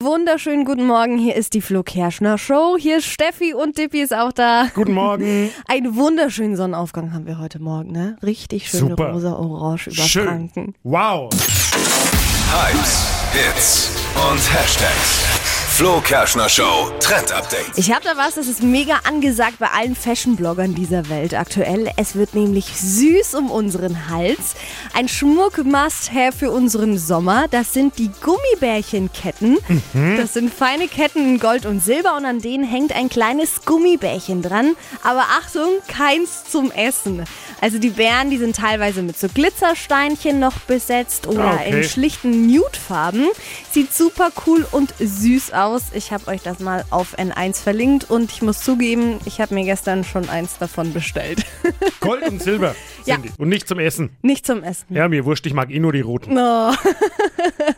Wunderschönen guten Morgen, hier ist die Flo Kerschner Show. Hier ist Steffi und Dippi ist auch da. Guten Morgen. Einen wunderschönen Sonnenaufgang haben wir heute Morgen, ne? Richtig schön Super. rosa-orange über Schön. Franken. Wow. Hypes, Hits und Hashtags. Flo Kerschner Show Trend Update. Ich habe da was, das ist mega angesagt bei allen Fashion-Bloggern dieser Welt aktuell. Es wird nämlich süß um unseren Hals. Ein Schmuck-Must-Have für unseren Sommer. Das sind die Gummibärchenketten. Das sind feine Ketten in Gold und Silber und an denen hängt ein kleines Gummibärchen dran. Aber Achtung, keins zum Essen. Also die Bären, die sind teilweise mit so Glitzersteinchen noch besetzt oder Ah, okay. in schlichten Nude-Farben. Sieht super cool und süß aus. Ich habe euch das mal auf N1 verlinkt und ich muss zugeben, ich habe mir gestern schon eins davon bestellt. Gold und Silber Ja. die. Und nicht zum Essen. Nicht zum Essen. Ja, mir wurscht, ich mag eh nur die roten. Oh.